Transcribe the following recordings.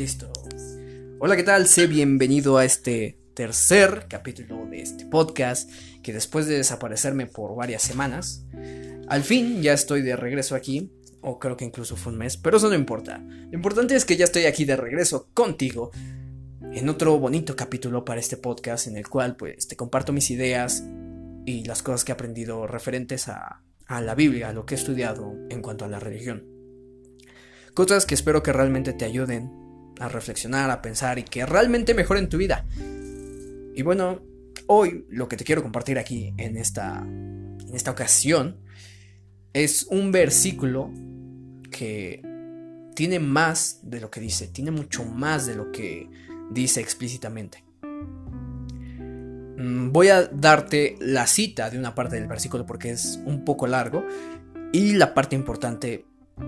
Listo. Hola, ¿qué tal? Sé bienvenido a este tercer capítulo de este podcast que después de desaparecerme por varias semanas, al fin ya estoy de regreso aquí, o creo que incluso fue un mes, pero eso no importa. Lo importante es que ya estoy aquí de regreso contigo en otro bonito capítulo para este podcast en el cual pues te comparto mis ideas y las cosas que he aprendido referentes a, a la Biblia, a lo que he estudiado en cuanto a la religión. Cosas que espero que realmente te ayuden a reflexionar, a pensar y que realmente mejoren tu vida. Y bueno, hoy lo que te quiero compartir aquí en esta, en esta ocasión es un versículo que tiene más de lo que dice, tiene mucho más de lo que dice explícitamente. Mm, voy a darte la cita de una parte del versículo porque es un poco largo y la parte importante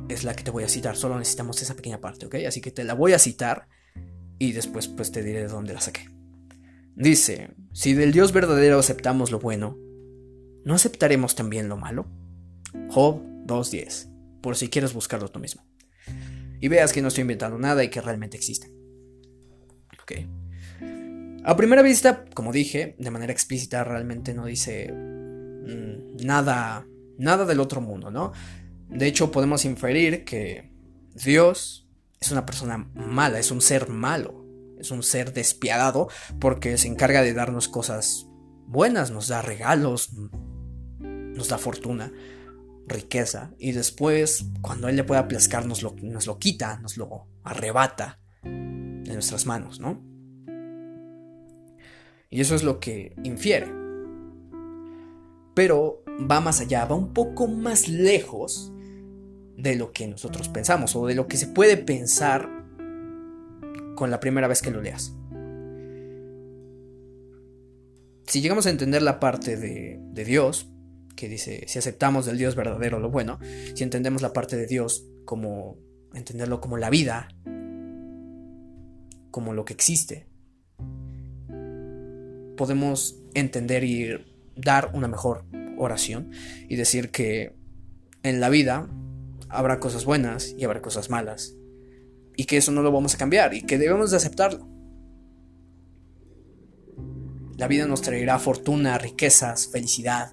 es la que te voy a citar, solo necesitamos esa pequeña parte, ¿ok? Así que te la voy a citar y después pues te diré de dónde la saqué. Dice, si del Dios verdadero aceptamos lo bueno, ¿no aceptaremos también lo malo? Job 2.10, por si quieres buscarlo tú mismo. Y veas que no estoy inventando nada y que realmente existe. Ok. A primera vista, como dije, de manera explícita, realmente no dice mm, nada, nada del otro mundo, ¿no? De hecho, podemos inferir que Dios es una persona mala, es un ser malo, es un ser despiadado porque se encarga de darnos cosas buenas, nos da regalos, nos da fortuna, riqueza, y después, cuando Él le pueda aplazcar, nos lo, nos lo quita, nos lo arrebata de nuestras manos, ¿no? Y eso es lo que infiere. Pero va más allá, va un poco más lejos de lo que nosotros pensamos o de lo que se puede pensar con la primera vez que lo leas. Si llegamos a entender la parte de, Dios, que dice, si aceptamos del Dios verdadero lo bueno, si entendemos la parte de Dios como entenderlo como la vida, como lo que existe, podemos entender y dar una mejor oración y decir que en la vida habrá cosas buenas y habrá cosas malas. Y que eso no lo vamos a cambiar y que debemos de aceptarlo. La vida nos traerá fortuna, riquezas, felicidad.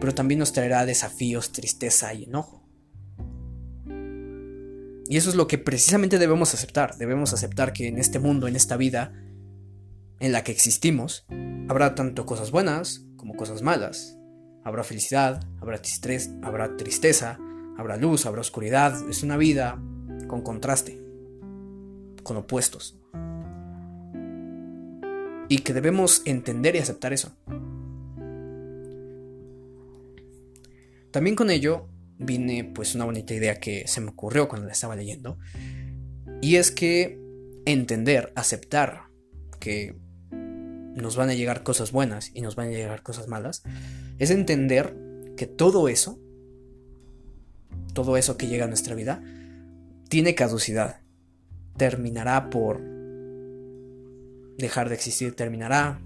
Pero también nos traerá desafíos, tristeza y enojo. Y eso es lo que precisamente debemos aceptar. Debemos aceptar que en este mundo, en esta vida en la que existimos, habrá tanto cosas buenas como cosas malas. Habrá felicidad, habrá, habrá tristeza, Habrá luz, habrá oscuridad. Es una vida con contraste, con opuestos. Y que debemos entender y aceptar eso. También con ello vine pues una bonita idea que se me ocurrió cuando la estaba leyendo. Y es que entender, aceptar que nos van a llegar cosas buenas y nos van a llegar cosas malas, es entender que todo eso todo eso que llega a nuestra vida, tiene caducidad. Terminará por dejar de existir, terminará,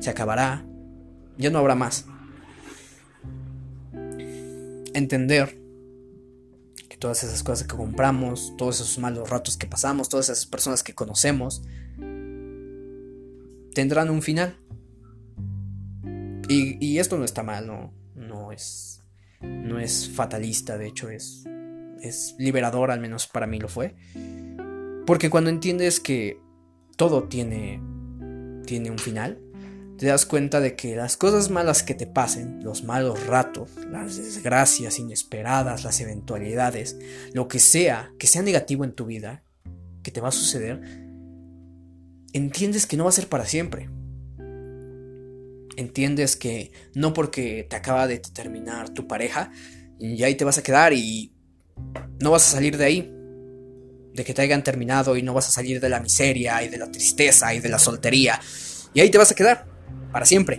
se acabará, ya no habrá más. Entender que todas esas cosas que compramos, todos esos malos ratos que pasamos, todas esas personas que conocemos, tendrán un final. Y, esto no está mal, no, no es no es fatalista, de hecho es, es liberador, al menos para mí lo fue. Porque cuando entiendes que todo tiene, tiene un final, te das cuenta de que las cosas malas que te pasen, los malos ratos, las desgracias inesperadas, las eventualidades, lo que sea, que sea negativo en tu vida, que te va a suceder, entiendes que no va a ser para siempre entiendes que no porque te acaba de terminar tu pareja y ahí te vas a quedar y no vas a salir de ahí. De que te hayan terminado y no vas a salir de la miseria y de la tristeza y de la soltería. Y ahí te vas a quedar para siempre.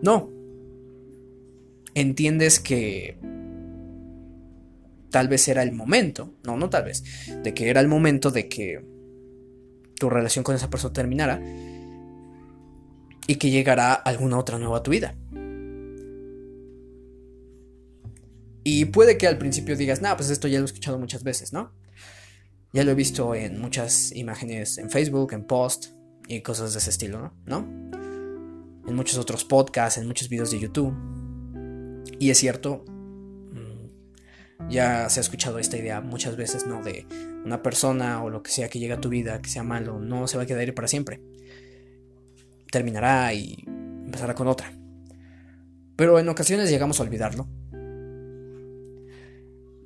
No. Entiendes que tal vez era el momento, no, no tal vez, de que era el momento de que tu relación con esa persona terminara y que llegará alguna otra nueva a tu vida. Y puede que al principio digas, no, pues esto ya lo he escuchado muchas veces, ¿no? Ya lo he visto en muchas imágenes en Facebook, en post y cosas de ese estilo, ¿no? En muchos otros podcasts, en muchos videos de YouTube. Y es cierto, mm, ya se ha escuchado esta idea muchas veces, ¿no? De una persona o lo que sea que llega a tu vida, que sea malo, no se va a quedar ahí para siempre. Terminará y empezará con otra. Pero en ocasiones llegamos a olvidarlo.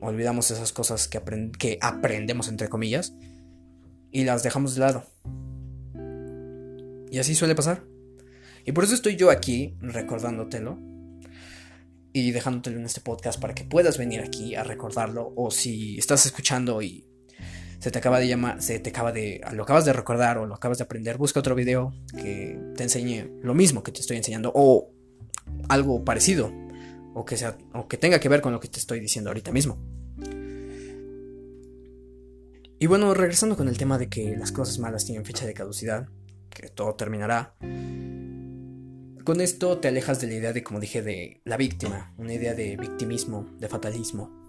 Olvidamos esas cosas que, que aprendemos, entre comillas, y las dejamos de lado. Y así suele pasar. Y por eso estoy yo aquí recordándotelo y dejándotelo en este podcast para que puedas venir aquí a recordarlo o si estás escuchando y se te acaba de llamar, se te acaba de, lo acabas de recordar o lo acabas de aprender, busca otro video que te enseñe lo mismo que te estoy enseñando o algo parecido o que sea o que tenga que ver con lo que te estoy diciendo ahorita mismo. Y bueno, regresando con el tema de que las cosas malas tienen fecha de caducidad, que todo terminará. Con esto te alejas de la idea de, como dije, de la víctima, una idea de victimismo, de fatalismo,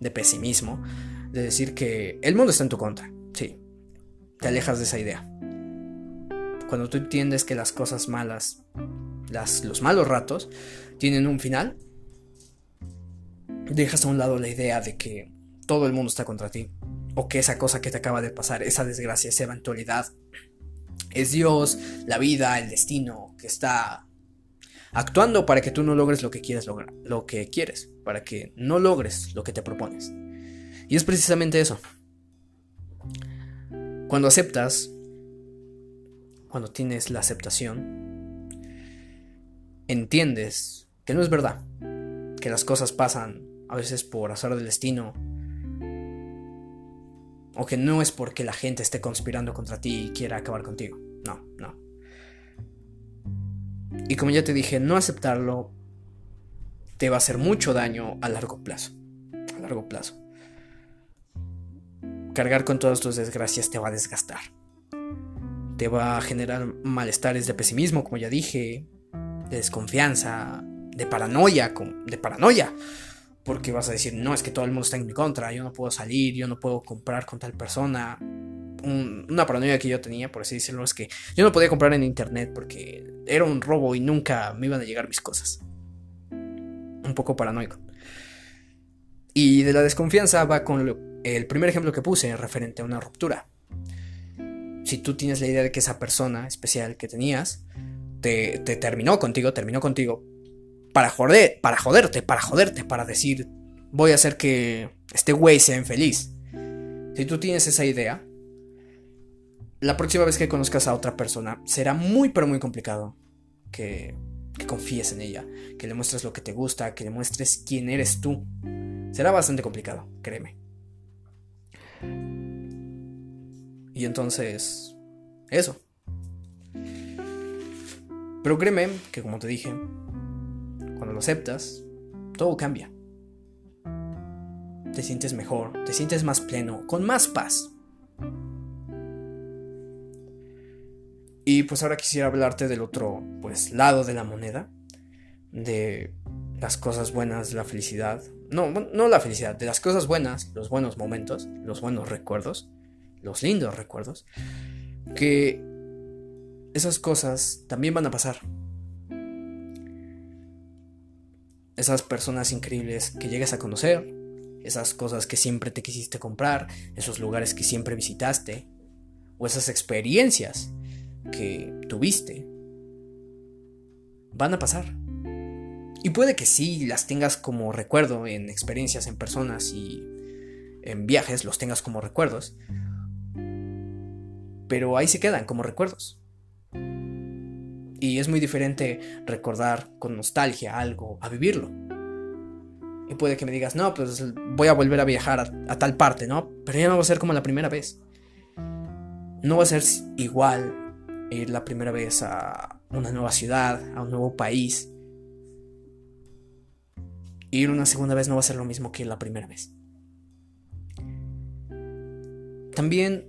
de pesimismo, de decir que el mundo está en tu contra. Sí, te alejas de esa idea. Cuando tú entiendes que las cosas malas, las, los malos ratos, tienen un final, dejas a un lado la idea de que todo el mundo está contra ti, o que esa cosa que te acaba de pasar, esa desgracia, esa eventualidad, es Dios, la vida, el destino que está actuando para que tú no logres lo que quieres lograr, lo que quieres, para que no logres lo que te propones. Y es precisamente eso. Cuando aceptas, cuando tienes la aceptación, entiendes que no es verdad, que las cosas pasan a veces por azar del destino, o que no es porque la gente esté conspirando contra ti y quiera acabar contigo. Y como ya te dije, no aceptarlo te va a hacer mucho daño a largo plazo. A largo plazo cargar con todas tus desgracias te va a desgastar. Te va a generar malestares de pesimismo, como ya dije, de desconfianza, de paranoia, de paranoia. Porque vas a decir, no, es que todo el mundo está en mi contra, yo no puedo salir, yo no puedo comprar con tal persona. una paranoia que yo tenía, por así decirlo, es que yo no podía comprar en internet porque era un robo y nunca me iban a llegar mis cosas. Un poco paranoico. Y de la desconfianza va con lo, el primer ejemplo que puse referente a una ruptura. Si tú tienes la idea de que esa persona especial que tenías te, terminó contigo, terminó contigo para joder, para joderte, para joderte, para decir voy a hacer que este güey sea infeliz. Si tú tienes esa idea, la próxima vez que conozcas a otra persona será muy pero muy complicado que, que confíes en ella, que le muestres lo que te gusta, que le muestres quién eres tú. Será bastante complicado, créeme. Y entonces, eso. Pero créeme que como te dije, cuando lo aceptas, todo cambia. Te sientes mejor, te sientes más pleno, con más paz. Y pues ahora quisiera hablarte del otro pues lado de la moneda, de las cosas buenas, la felicidad, no, no la felicidad, de las cosas buenas, los buenos momentos, los buenos recuerdos, los lindos recuerdos, que esas cosas también van a pasar. Esas personas increíbles que llegas a conocer, esas cosas que siempre te quisiste comprar, esos lugares que siempre visitaste, o esas experiencias que tuviste, van a pasar. Y puede que sí las tengas como recuerdo en experiencias, en personas y en viajes, los tengas como recuerdos. Pero ahí se quedan como recuerdos. Y es muy diferente recordar con nostalgia algo a vivirlo. Y puede que me digas, no, pues voy a volver a viajar a, tal parte, ¿no? Pero ya no va a ser como la primera vez. No va a ser igual ir la primera vez a una nueva ciudad, a un nuevo país ir una segunda vez no va a ser lo mismo que la primera vez. También,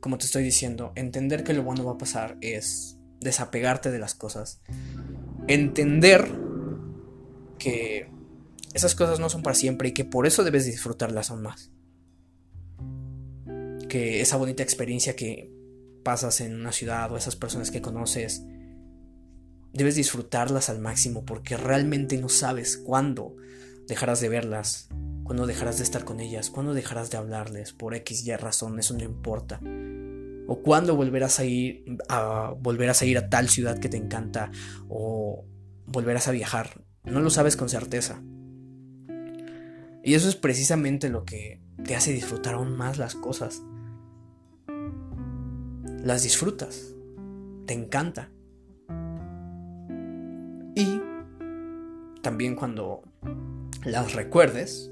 como te estoy diciendo, entender que lo bueno va a pasar es desapegarte de las cosas. Entender que esas cosas no son para siempre y que por eso debes disfrutarlas aún más. que esa bonita experiencia que pasas en una ciudad o esas personas que conoces, debes disfrutarlas al máximo porque realmente no sabes cuándo dejarás de verlas, cuándo dejarás de estar con ellas, cuándo dejarás de hablarles por X y razón, eso no importa. O cuándo volverás a ir a volverás a ir a tal ciudad que te encanta o volverás a viajar, no lo sabes con certeza. Y eso es precisamente lo que te hace disfrutar aún más las cosas. Las disfrutas, te encanta. Y también cuando las recuerdes,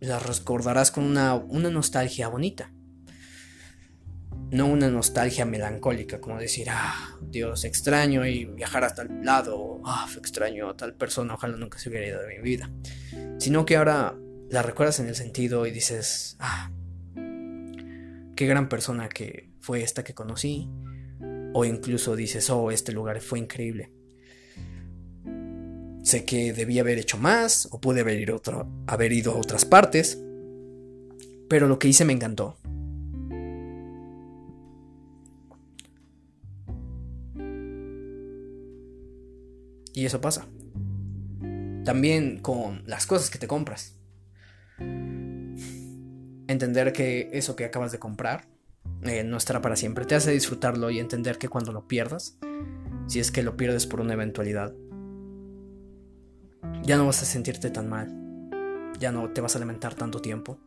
las recordarás con una, una nostalgia bonita. No una nostalgia melancólica, como decir, ah, Dios, extraño y viajar hasta el lado, ah, extraño a tal persona, ojalá nunca se hubiera ido de mi vida. Sino que ahora la recuerdas en el sentido y dices, ah, qué gran persona que fue esta que conocí. O incluso dices, oh, este lugar fue increíble. Sé que debía haber hecho más o pude haber, ido haber ido a otras partes, pero lo que hice me encantó. Y eso pasa. También con las cosas que te compras. Entender que eso que acabas de comprar eh, no estará para siempre. Te hace disfrutarlo y entender que cuando lo pierdas, si es que lo pierdes por una eventualidad, ya no vas a sentirte tan mal. Ya no te vas a lamentar tanto tiempo.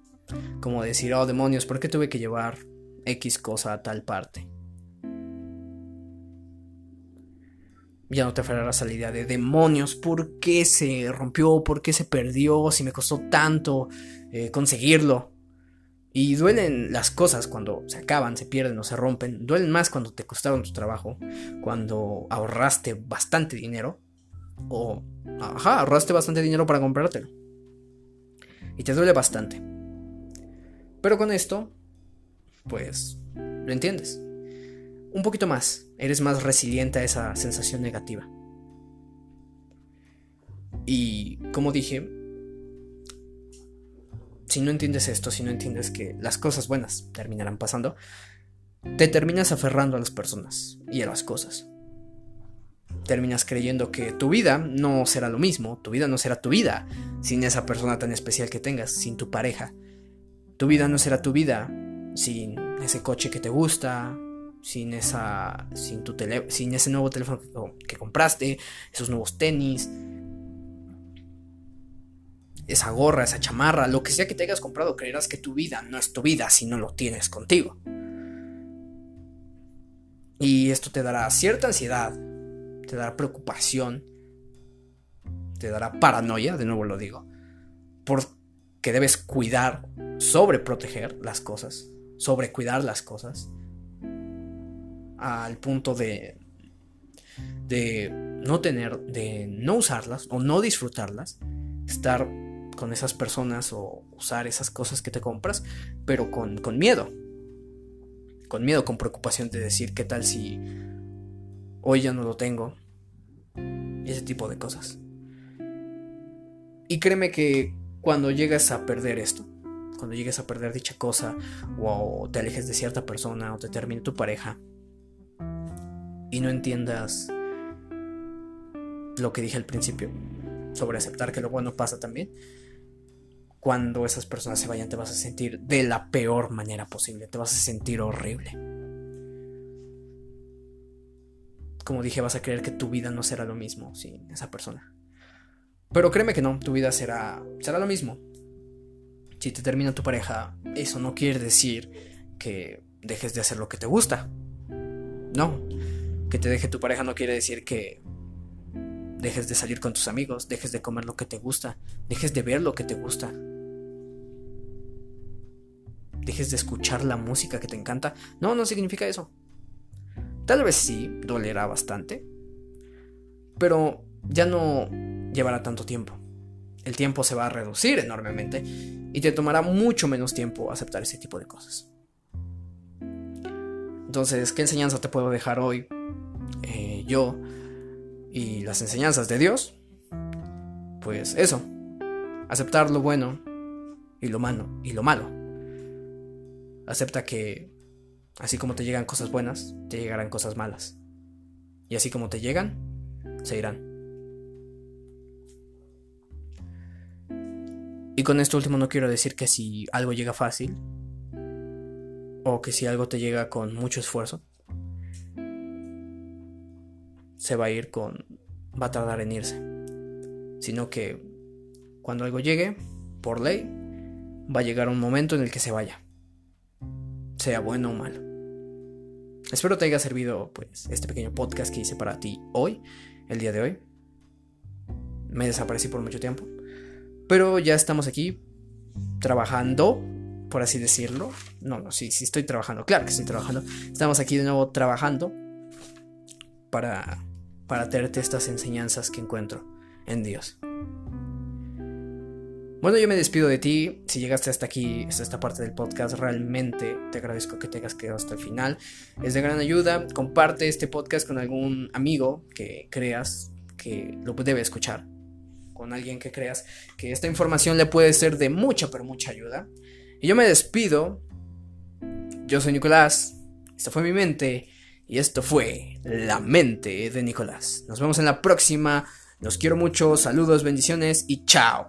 Como decir, oh demonios, ¿por qué tuve que llevar X cosa a tal parte? ya no te aferrarás a la idea de demonios, ¿por qué se rompió? ¿Por qué se perdió? Si me costó tanto eh, conseguirlo. Y duelen las cosas cuando se acaban, se pierden o se rompen. Duelen más cuando te costaron tu trabajo, cuando ahorraste bastante dinero. O, ajá, ahorraste bastante dinero para comprártelo. Y te duele bastante. Pero con esto, pues, lo entiendes un poquito más, eres más resiliente a esa sensación negativa. Y como dije, si no entiendes esto, si no entiendes que las cosas buenas terminarán pasando, te terminas aferrando a las personas y a las cosas. Terminas creyendo que tu vida no será lo mismo, tu vida no será tu vida sin esa persona tan especial que tengas, sin tu pareja. Tu vida no será tu vida sin ese coche que te gusta, sin esa sin tu tele, sin ese nuevo teléfono que, compraste, esos nuevos tenis, esa gorra, esa chamarra, lo que sea que te hayas comprado, creerás que tu vida no es tu vida si no lo tienes contigo. Y esto te dará cierta ansiedad, te dará preocupación, te dará paranoia, de nuevo lo digo, porque debes cuidar, sobreproteger las cosas, sobrecuidar las cosas al punto de, de no tener, de no usarlas o no disfrutarlas, estar con esas personas o usar esas cosas que te compras, pero con, con miedo. Con miedo, con preocupación de decir qué tal si hoy ya no lo tengo. Ese tipo de cosas. Y créeme que cuando llegas a perder esto, cuando llegues a perder dicha cosa, o te alejes de cierta persona, o te termine tu pareja, y no entiendas lo que dije al principio sobre aceptar que lo bueno pasa también, cuando esas personas se vayan te vas a sentir de la peor manera posible, te vas a sentir horrible. Como dije, vas a creer que tu vida no será lo mismo sin esa persona. Pero créeme que no, tu vida será, será lo mismo. Si te termina tu pareja, eso no quiere decir que dejes de hacer lo que te gusta. No, que te deje tu pareja no quiere decir que dejes de salir con tus amigos, dejes de comer lo que te gusta, dejes de ver lo que te gusta, dejes de escuchar la música que te encanta. No, no significa eso. Tal vez sí, dolerá bastante, pero ya no llevará tanto tiempo. El tiempo se va a reducir enormemente y te tomará mucho menos tiempo aceptar ese tipo de cosas. Entonces, ¿qué enseñanza te puedo dejar hoy? Eh, yo y las enseñanzas de Dios, pues eso, aceptar lo bueno y lo malo y lo malo. Acepta que así como te llegan cosas buenas, te llegarán cosas malas. Y así como te llegan, se irán. Y con esto último no quiero decir que si algo llega fácil, o que si algo te llega con mucho esfuerzo, se va a ir con... va a tardar en irse. Sino que cuando algo llegue, por ley, va a llegar un momento en el que se vaya. Sea bueno o malo. Espero te haya servido pues este pequeño podcast que hice para ti hoy, el día de hoy. Me desaparecí por mucho tiempo. Pero ya estamos aquí trabajando, por así decirlo. No, no, sí, sí estoy trabajando. Claro que estoy trabajando. Estamos aquí de nuevo trabajando para, para estas enseñanzas que encuentro en Dios. Bueno, yo me despido de ti. Si llegaste hasta aquí, hasta esta parte del podcast, realmente te agradezco que te hayas quedado hasta el final. Es de gran ayuda. Comparte este podcast con algún amigo que creas que lo debe escuchar. Con alguien que creas que esta información le puede ser de mucha, pero mucha ayuda. Y yo me despido. Yo soy Nicolás. Esta fue mi mente. Y esto fue La mente de Nicolás. Nos vemos en la próxima. Los quiero mucho. Saludos, bendiciones y chao.